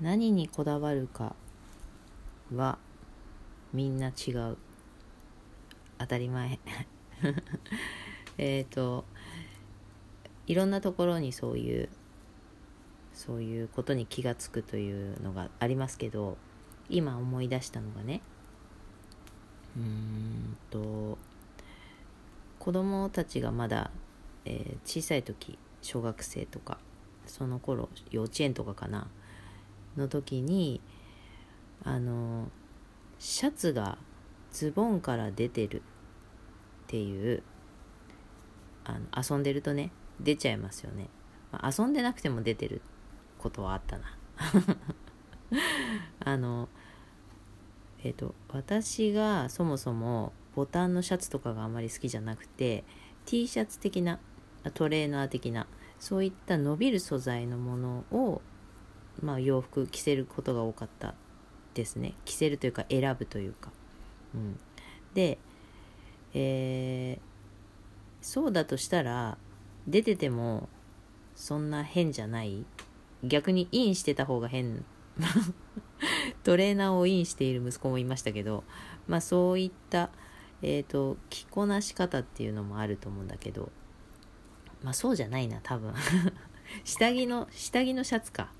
何にこだわるかはみんな違う。当たり前。えっといろんなところにそういうそういうことに気が付くというのがありますけど今思い出したのがねうーんと子供たちがまだ、えー小さい時小学生とかその頃幼稚園とかかな。の時にあのシャツがズボンから出てるっていうあの遊んでるとね出ちゃいますよね、まあ遊んでなくても出てることはあったな。あのえっ、と私がそもそもボタンのシャツとかがあまり好きじゃなくて T シャツ的なトレーナー的なそういった伸びる素材のものを、まあ、洋服着せることが多かったですね。着せるというか選ぶというか、うん、で、えーそうだとしたら出ててもそんな変じゃない。逆にインしてた方が変。トレーナーをインしている息子もいましたけどまあそういった、えー、と着こなし方っていうのもあると思うんだけどまあそうじゃないな多分。下着の下着のシャツか。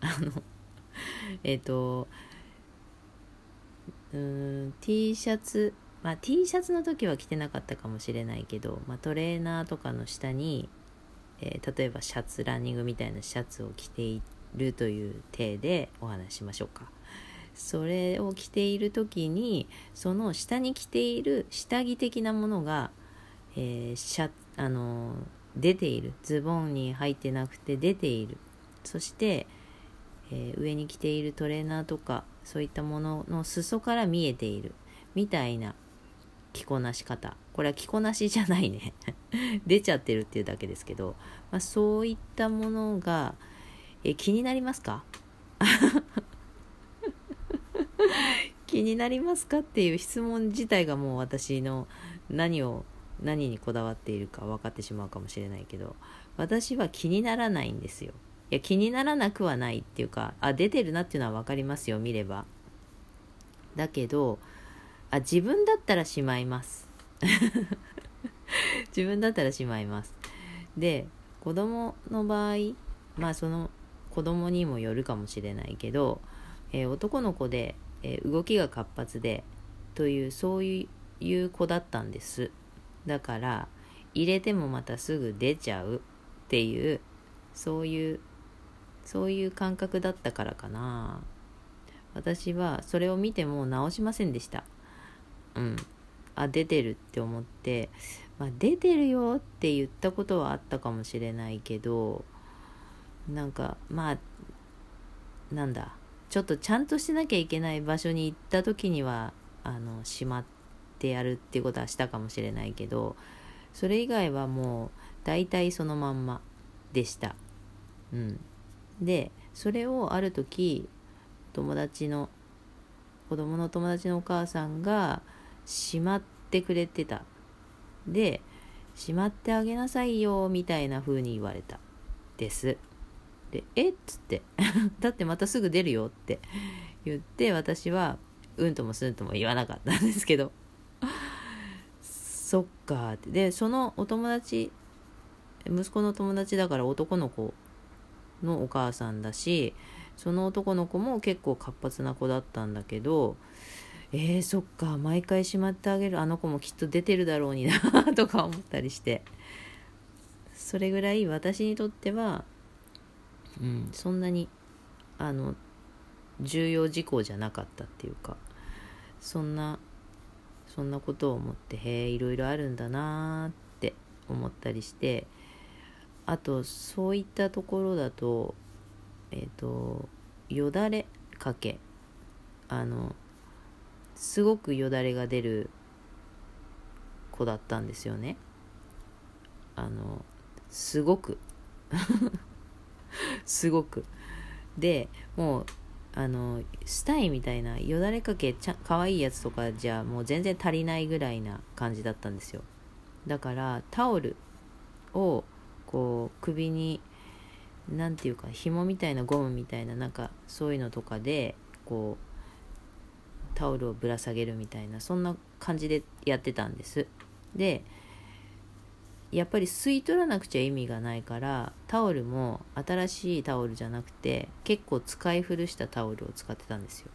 あの えっ、とうん T シャツまあ T シャツの時は着てなかったかもしれないけど、まあ、トレーナーとかの下に、えー例えばシャツランニングみたいなシャツを着ているという体でお話ししましょうか。それを着ている時にその下に着ている下着的なものが、えーシャあの出ている。ズボンに入ってなくて出ている。そして、えー上に着ているトレーナーとかそういったものの裾から見えているみたいな着こなし方。これは着こなしじゃないね。出ちゃってるっていうだけですけど、まあ、そういったものがえ気になりますか？気になりますかっていう質問自体がもう私の何を何にこだわっているか分かってしまうかもしれないけど私は気にならないんですよ。いや気にならなくはないっていうかあ出てるなっていうのは分かりますよ見れば。だけどあ自分だったらしまいます。自分だったらしまいます。で子供の場合まあその子供にもよるかもしれないけど、えー男の子で、えー動きが活発でというそういう子だったんです。だから入れてもまたすぐ出ちゃうっていうそういうそういう感覚だったからかな。私はそれを見ても直しませんでした。うん。あ出てるって思って、まあ、出てるよって言ったことはあったかもしれないけどなんかまあなんだ。ちょっとちゃんとしなきゃいけない場所に行った時にはあのしまってやるっていうことはしたかもしれないけどそれ以外はもう大体そのまんまでした。うん、でそれをある時友達の子供の友達のお母さんがしまってくれてた。でしまってあげなさいよみたいな風に言われた。です。でえ？っつって。だってまたすぐ出るよって。言って私はうんともすんとも言わなかったんですけど。そっかって。でそのお友達息子の友達だから男の子のお母さんだしその男の子も結構活発な子だったんだけどえー、そっか毎回しまってあげるあの子もきっと出てるだろうになとか思ったりして。それぐらい私にとっては、うん、そんなにあの重要事項じゃなかったっていうかそんなそんなことを思ってへえいろいろあるんだなーって思ったりしてあとそういったところだとえっ、とよだれかけ。あのすごくよだれが出る子だったんですよね。あのすごく。すごく。でもうあのスタイみたいなよだれかけちゃ可愛いやつとかじゃもう全然足りないぐらいな感じだったんですよ。だからタオルをこう首に何て言うか紐みたいなゴムみたいななんかそういうのとかでこうタオルをぶら下げるみたいなそんな感じでやってたんです。でやっぱり吸い取らなくちゃ意味がないからタオルも新しいタオルじゃなくて結構使い古したタオルを使ってたんですよ。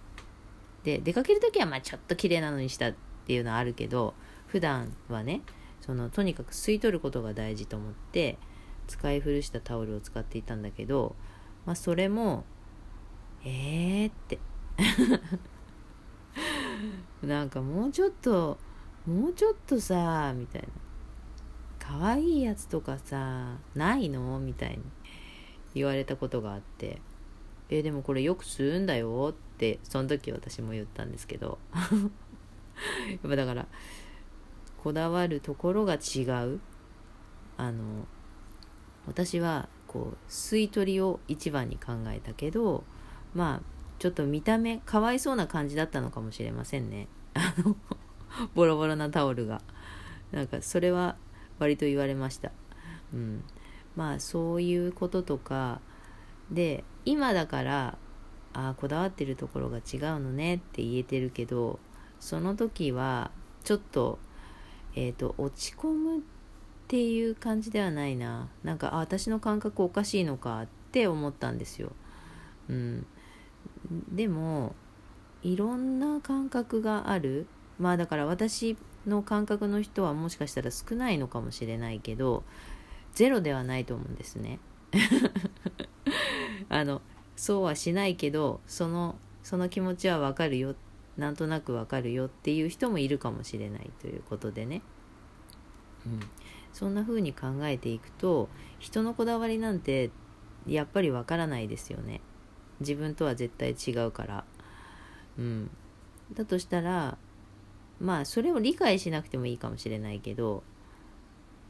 で出かける時はまあちょっと綺麗なのにしたっていうのはあるけど普段はねそのとにかく吸い取ることが大事と思って使い古したタオルを使っていたんだけど、まあ、それもえーって。なんかもうちょっともうちょっとさみたいな。可愛いやつとかさないの？みたいに言われたことがあって。え、でもこれよく吸うんだよ。ってその時私も言ったんですけど。やっぱだからこだわるところが違う。あの私はこう吸い取りを一番に考えたけどまあちょっと見た目かわいそうな感じだったのかもしれませんね。あのボロボロなタオルが。なんかそれは割と言われました。うん。まあそういうこととか。で今だからあこだわってるところが違うのねって言えてるけどその時はちょっとえっ、ー、と落ち込むっていう感じではないな。なんかあ私の感覚おかしいのかって思ったんですよ、うん、でもいろんな感覚がある。まあだから私の感覚の人はもしかしたら少ないのかもしれないけどゼロではないと思うんですね。あのそうはしないけどそのその気持ちはわかるよ。なんとなくわかるよっていう人もいるかもしれないということでね、うん、そんな風に考えていくと人のこだわりなんてやっぱりわからないですよね。自分とは絶対違うから。うん。だとしたらまあそれを理解しなくてもいいかもしれないけど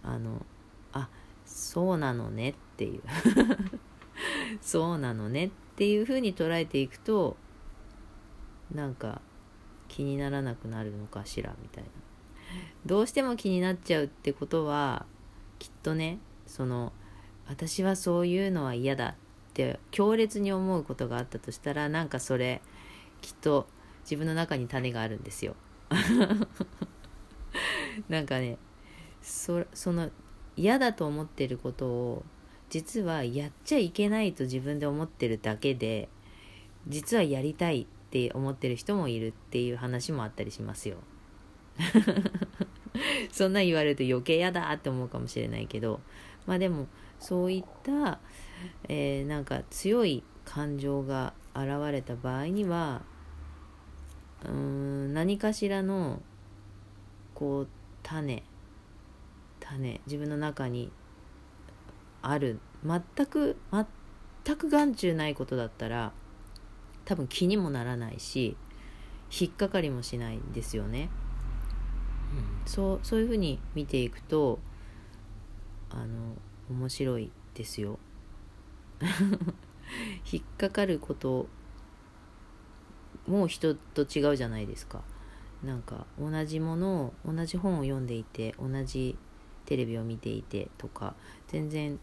あのあそうなのねっていう。そうなのねっていう風に捉えていくとなんか気にならなくなるのかしらみたいな。どうしても気になっちゃうってことはきっとねその私はそういうのは嫌だって強烈に思うことがあったとしたらなんかそれきっと自分の中に種があるんですよ。なんかねそその嫌だと思ってることを実はやっちゃいけないと自分で思ってるだけで実はやりたいって思ってる人もいるっていう話もあったりしますよ。そんな言われると余計やだって思うかもしれないけどまあでもそういった、えー、なんか強い感情が現れた場合にはうーん何かしらのこう種種自分の中にある全く全く眼中ないことだったら多分気にもならないし引っかかりもしないんですよね。そうそういうふうに見ていくとあの面白いですよ。引っかかることも人と違うじゃないですか。なんか同じものを同じ本を読んでいて同じテレビを見ていてとか全然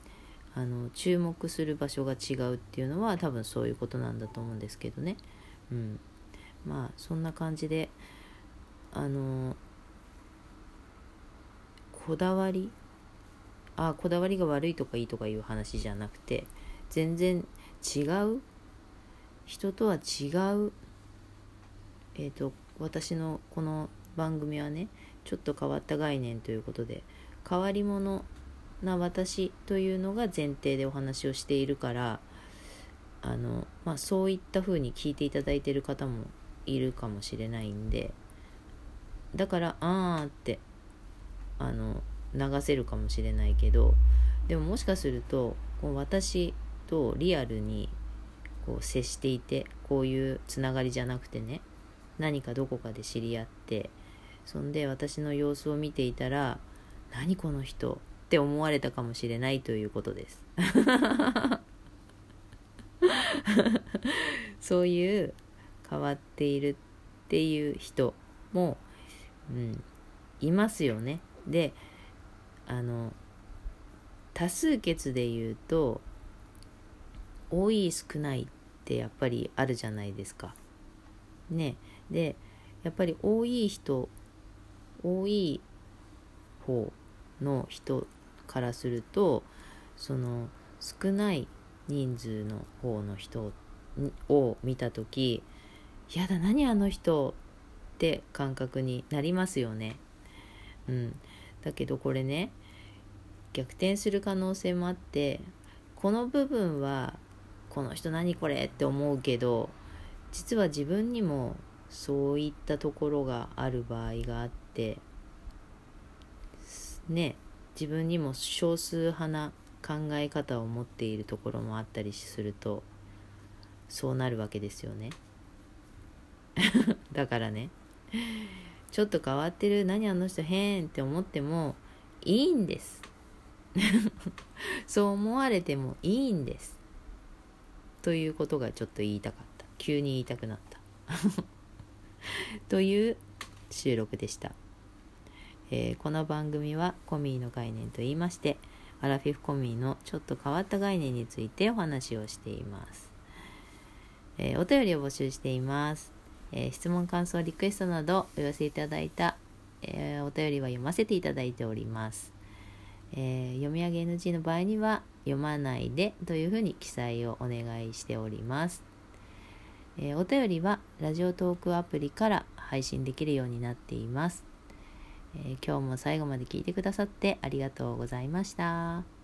あの注目する場所が違うっていうのは多分そういうことなんだと思うんですけどね。うん。まあそんな感じであのこだわり？あこだわりが悪いとかいいとかいう話じゃなくて全然違う？人とは違う？えっ、ー、と私のこの番組はねちょっと変わった概念ということで変わり者な私というのが前提でお話をしているからあの、まあ、そういった風に聞いていただいている方もいるかもしれないんでだからあーってあの流せるかもしれないけどでももしかするとこう私とリアルにこう接していてこういうつながりじゃなくてね何かどこかで知り合ってそんで私の様子を見ていたら何この人って思われたかもしれないということです。そういう変わっているっていう人も、うん、いますよね。であの多数決で言うと多い少ないってやっぱりあるじゃないですか。ねでやっぱり多い人多い方の人からするとその少ない人数の方の人を見た時やだ何あの人って感覚になりますよね。うん、だけどこれね逆転する可能性もあってこの部分はこの人何これって思うけど実は自分にもそういったところがある場合があってね自分にも少数派な考え方を持っているところもあったりするとそうなるわけですよね。だからね。ちょっと変わってる何あの人変って思ってもいいんです。そう思われてもいいんです。ということがちょっと言いたかった。急に言いたくなった。という収録でした、えー、この番組はコミーの概念と言いましてアラフィフコミーのちょっと変わった概念についてお話をしています、えー、お便りを募集しています、えー、質問感想リクエストなどお寄せいただいた、えお便りは読ませていただいておりますえ、読み上げ NG の場合には読まないでというふうに記載をお願いしております。え、お便りはラジオトークアプリから配信できるようになっています。え、今日も最後まで聞いてくださってありがとうございました。